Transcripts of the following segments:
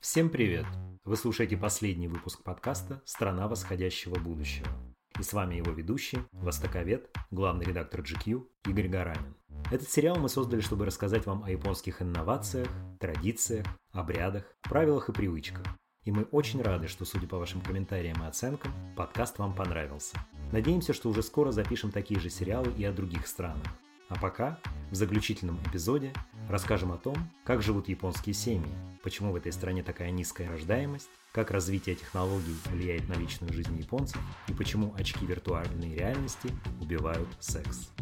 Всем привет! Вы слушаете последний выпуск подкаста «Страна восходящего будущего». И с вами его ведущий, востоковед, главный редактор GQ Игорь Гаранин. Этот сериал мы создали, чтобы рассказать вам о японских инновациях, традициях, обрядах, правилах и привычках. И мы очень рады, что, судя по вашим комментариям и оценкам, подкаст вам понравился. Надеемся, что уже скоро запишем такие же сериалы и о других странах. А пока, в заключительном эпизоде, расскажем о том, как живут японские семьи, почему в этой стране такая низкая рождаемость, как развитие технологий влияет на личную жизнь японцев и почему очки виртуальной реальности убивают секс.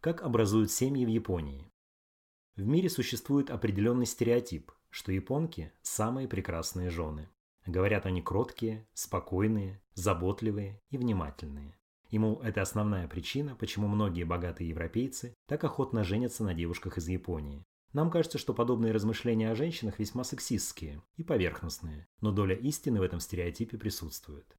Как образуют семьи в Японии? В мире существует определенный стереотип, что японки – самые прекрасные жены. Говорят они кроткие, спокойные, заботливые и внимательные. Мол, это основная причина, почему многие богатые европейцы так охотно женятся на девушках из Японии. Нам кажется, что подобные размышления о женщинах весьма сексистские и поверхностные, но доля истины в этом стереотипе присутствует.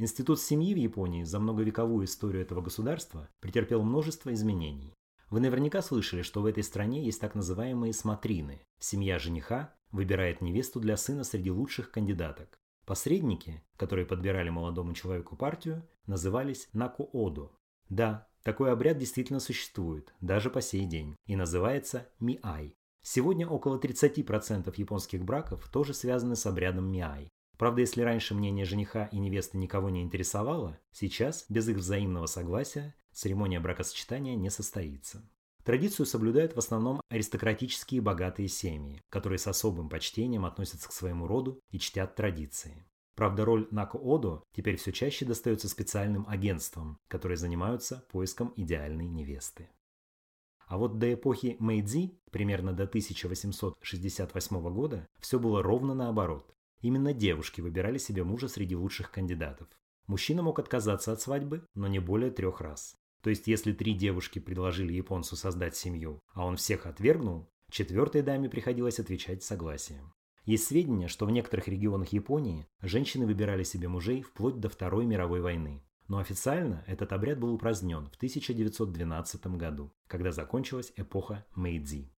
Институт семьи в Японии за многовековую историю этого государства претерпел множество изменений. Вы наверняка слышали, что в этой стране есть так называемые смотрины. Семья жениха выбирает невесту для сына среди лучших кандидаток. Посредники, которые подбирали молодому человеку партию, назывались накуодо. Да, такой обряд действительно существует, даже по сей день, и называется миай. Сегодня около 30% японских браков тоже связаны с обрядом миай. Правда, если раньше мнение жениха и невесты никого не интересовало, сейчас, без их взаимного согласия, церемония бракосочетания не состоится. Традицию соблюдают в основном аристократические богатые семьи, которые с особым почтением относятся к своему роду и чтят традиции. Правда, роль Нако-Одо теперь все чаще достается специальным агентствам, которые занимаются поиском идеальной невесты. А вот до эпохи Мэйдзи, примерно до 1868 года, все было ровно наоборот. Именно девушки выбирали себе мужа среди лучших кандидатов. Мужчина мог отказаться от свадьбы, но не более трех раз. То есть, если три девушки предложили японцу создать семью, а он всех отвергнул, четвертой даме приходилось отвечать согласием. Есть сведения, что в некоторых регионах Японии женщины выбирали себе мужей вплоть до Второй мировой войны. Но официально этот обряд был упразднен в 1912 году, когда закончилась эпоха Мэйдзи.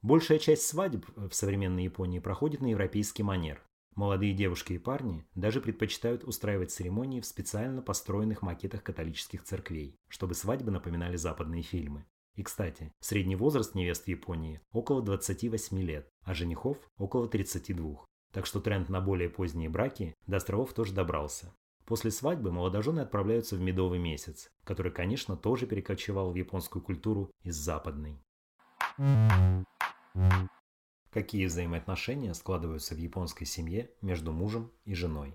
Большая часть свадеб в современной Японии проходит на европейский манер, Молодые девушки и парни даже предпочитают устраивать церемонии в специально построенных макетах католических церквей, чтобы свадьбы напоминали западные фильмы. И, кстати, средний возраст невест в Японии около 28 лет, а женихов около 32. Так что тренд на более поздние браки до островов тоже добрался. После свадьбы молодожены отправляются в медовый месяц, который, конечно, тоже перекочевал в японскую культуру из западной. Какие взаимоотношения складываются в японской семье между мужем и женой?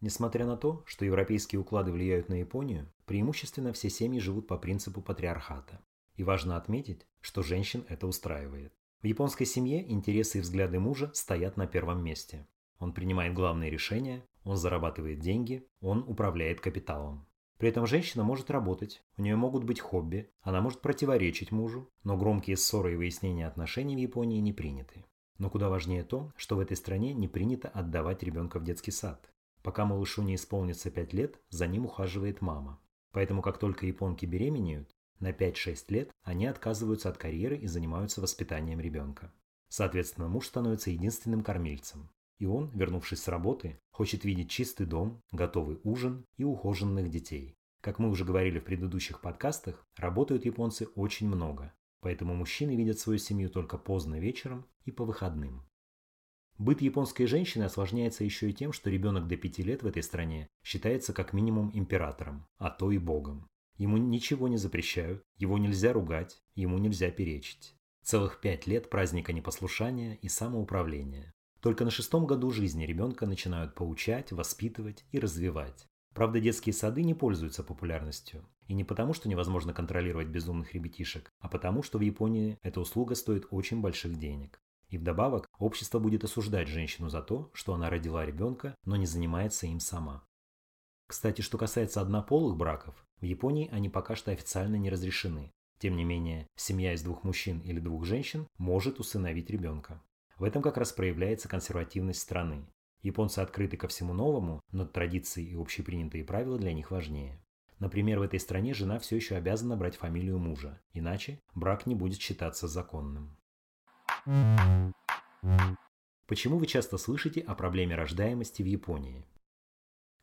Несмотря на то, что европейские уклады влияют на Японию, преимущественно все семьи живут по принципу патриархата. И важно отметить, что женщин это устраивает. В японской семье интересы и взгляды мужа стоят на первом месте. Он принимает главные решения, он зарабатывает деньги, он управляет капиталом. При этом женщина может работать, у нее могут быть хобби, она может противоречить мужу, но громкие ссоры и выяснения отношений в Японии не приняты. Но куда важнее то, что в этой стране не принято отдавать ребенка в детский сад. Пока малышу не исполнится 5 лет, за ним ухаживает мама. Поэтому как только японки беременеют, на 5-6 лет они отказываются от карьеры и занимаются воспитанием ребенка. Соответственно, муж становится единственным кормильцем. И он, вернувшись с работы, хочет видеть чистый дом, готовый ужин и ухоженных детей. Как мы уже говорили в предыдущих подкастах, работают японцы очень много, поэтому мужчины видят свою семью только поздно вечером и по выходным. Быт японской женщины осложняется еще и тем, что ребенок до 5 лет в этой стране считается как минимум императором, а то и богом. Ему ничего не запрещают, его нельзя ругать, ему нельзя перечить. Целых пять лет праздника непослушания и самоуправления. Только на шестом году жизни ребенка начинают поучать, воспитывать и развивать. Правда, детские сады не пользуются популярностью. И не потому, что невозможно контролировать безумных ребятишек, а потому, что в Японии эта услуга стоит очень больших денег. И вдобавок, общество будет осуждать женщину за то, что она родила ребенка, но не занимается им сама. Кстати, что касается однополых браков, в Японии они пока что официально не разрешены. Тем не менее, семья из двух мужчин или двух женщин может усыновить ребенка. В этом как раз проявляется консервативность страны. Японцы открыты ко всему новому, но традиции и общепринятые правила для них важнее. Например, в этой стране жена все еще обязана брать фамилию мужа, иначе брак не будет считаться законным. Почему вы часто слышите о проблеме рождаемости в Японии?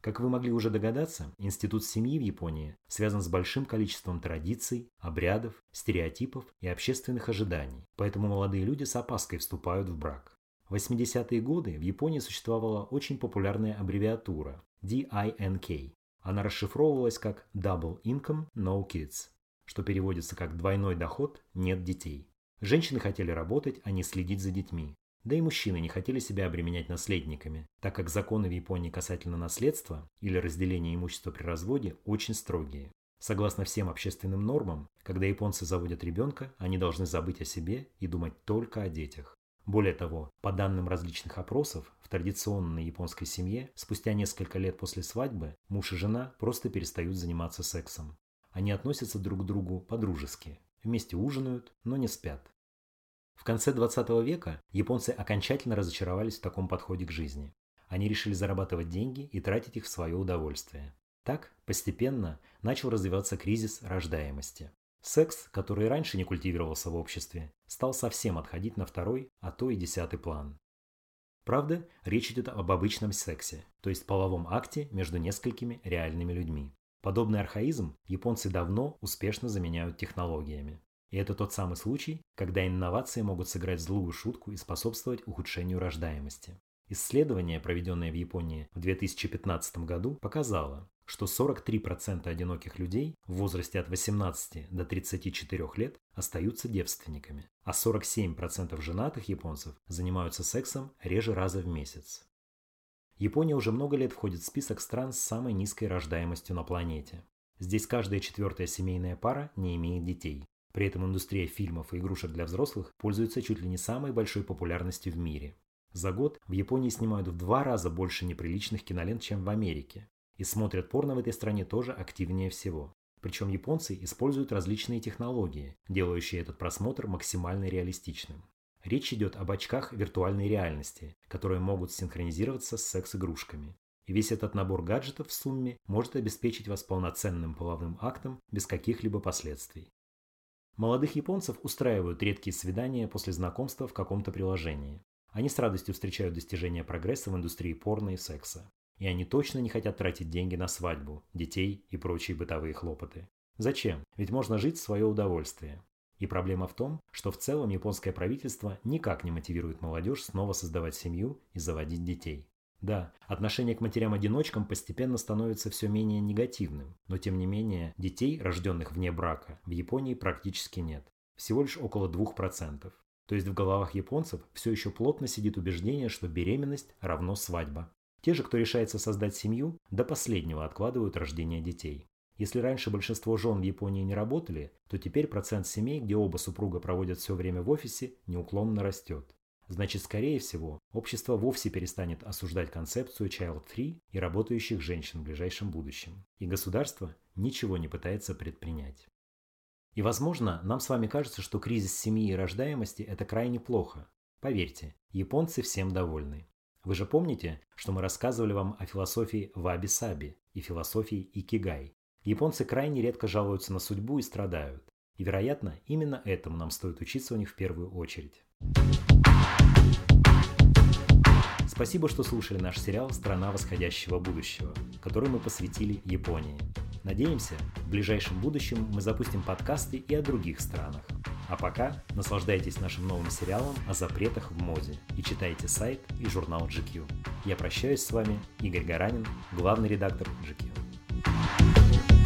Как вы могли уже догадаться, институт семьи в Японии связан с большим количеством традиций, обрядов, стереотипов и общественных ожиданий, поэтому молодые люди с опаской вступают в брак. В 80-е годы в Японии существовала очень популярная аббревиатура DINK. Она расшифровывалась как Double Income No Kids, что переводится как «двойной доход, нет детей». Женщины хотели работать, а не следить за детьми. Да и мужчины не хотели себя обременять наследниками, так как законы в Японии касательно наследства или разделения имущества при разводе очень строгие. Согласно всем общественным нормам, когда японцы заводят ребенка, они должны забыть о себе и думать только о детях. Более того, по данным различных опросов, в традиционной японской семье спустя несколько лет после свадьбы муж и жена просто перестают заниматься сексом. Они относятся друг к другу по-дружески, вместе ужинают, но не спят. В конце 20 века японцы окончательно разочаровались в таком подходе к жизни. Они решили зарабатывать деньги и тратить их в свое удовольствие. Так, постепенно, начал развиваться кризис рождаемости. Секс, который раньше не культивировался в обществе, стал совсем отходить на второй, а то и десятый план. Правда, речь идет об обычном сексе, то есть половом акте между несколькими реальными людьми. Подобный архаизм японцы давно успешно заменяют технологиями. И это тот самый случай, когда инновации могут сыграть злую шутку и способствовать ухудшению рождаемости. Исследование, проведенное в Японии в 2015 году, показало, что 43% одиноких людей в возрасте от 18 до 34 лет остаются девственниками, а 47% женатых японцев занимаются сексом реже раза в месяц. Япония уже много лет входит в список стран с самой низкой рождаемостью на планете. Здесь каждая четвертая семейная пара не имеет детей, при этом индустрия фильмов и игрушек для взрослых пользуется чуть ли не самой большой популярностью в мире. За год в Японии снимают в два раза больше неприличных кинолент, чем в Америке. И смотрят порно в этой стране тоже активнее всего. Причем японцы используют различные технологии, делающие этот просмотр максимально реалистичным. Речь идет об очках виртуальной реальности, которые могут синхронизироваться с секс-игрушками. И весь этот набор гаджетов в сумме может обеспечить вас полноценным половым актом без каких-либо последствий. Молодых японцев устраивают редкие свидания после знакомства в каком-то приложении. Они с радостью встречают достижения прогресса в индустрии порно и секса. И они точно не хотят тратить деньги на свадьбу, детей и прочие бытовые хлопоты. Зачем? Ведь можно жить в свое удовольствие. И проблема в том, что в целом японское правительство никак не мотивирует молодежь снова создавать семью и заводить детей. Да, отношение к матерям-одиночкам постепенно становится все менее негативным, но тем не менее детей, рожденных вне брака, в Японии практически нет. Всего лишь около 2%. То есть в головах японцев все еще плотно сидит убеждение, что беременность равно свадьба. Те же, кто решается создать семью, до последнего откладывают рождение детей. Если раньше большинство жен в Японии не работали, то теперь процент семей, где оба супруга проводят все время в офисе, неуклонно растет. Значит, скорее всего, общество вовсе перестанет осуждать концепцию child-free и работающих женщин в ближайшем будущем. И государство ничего не пытается предпринять. И, возможно, нам с вами кажется, что кризис семьи и рождаемости – это крайне плохо. Поверьте, японцы всем довольны. Вы же помните, что мы рассказывали вам о философии ваби-саби и философии икигай. Японцы крайне редко жалуются на судьбу и страдают. И, вероятно, именно этому нам стоит учиться у них в первую очередь. Спасибо, что слушали наш сериал «Страна восходящего будущего», который мы посвятили Японии. Надеемся, в ближайшем будущем мы запустим подкасты и о других странах. А пока наслаждайтесь нашим новым сериалом о запретах в моде и читайте сайт и журнал GQ. Я прощаюсь с вами, Игорь Гаранин, главный редактор GQ.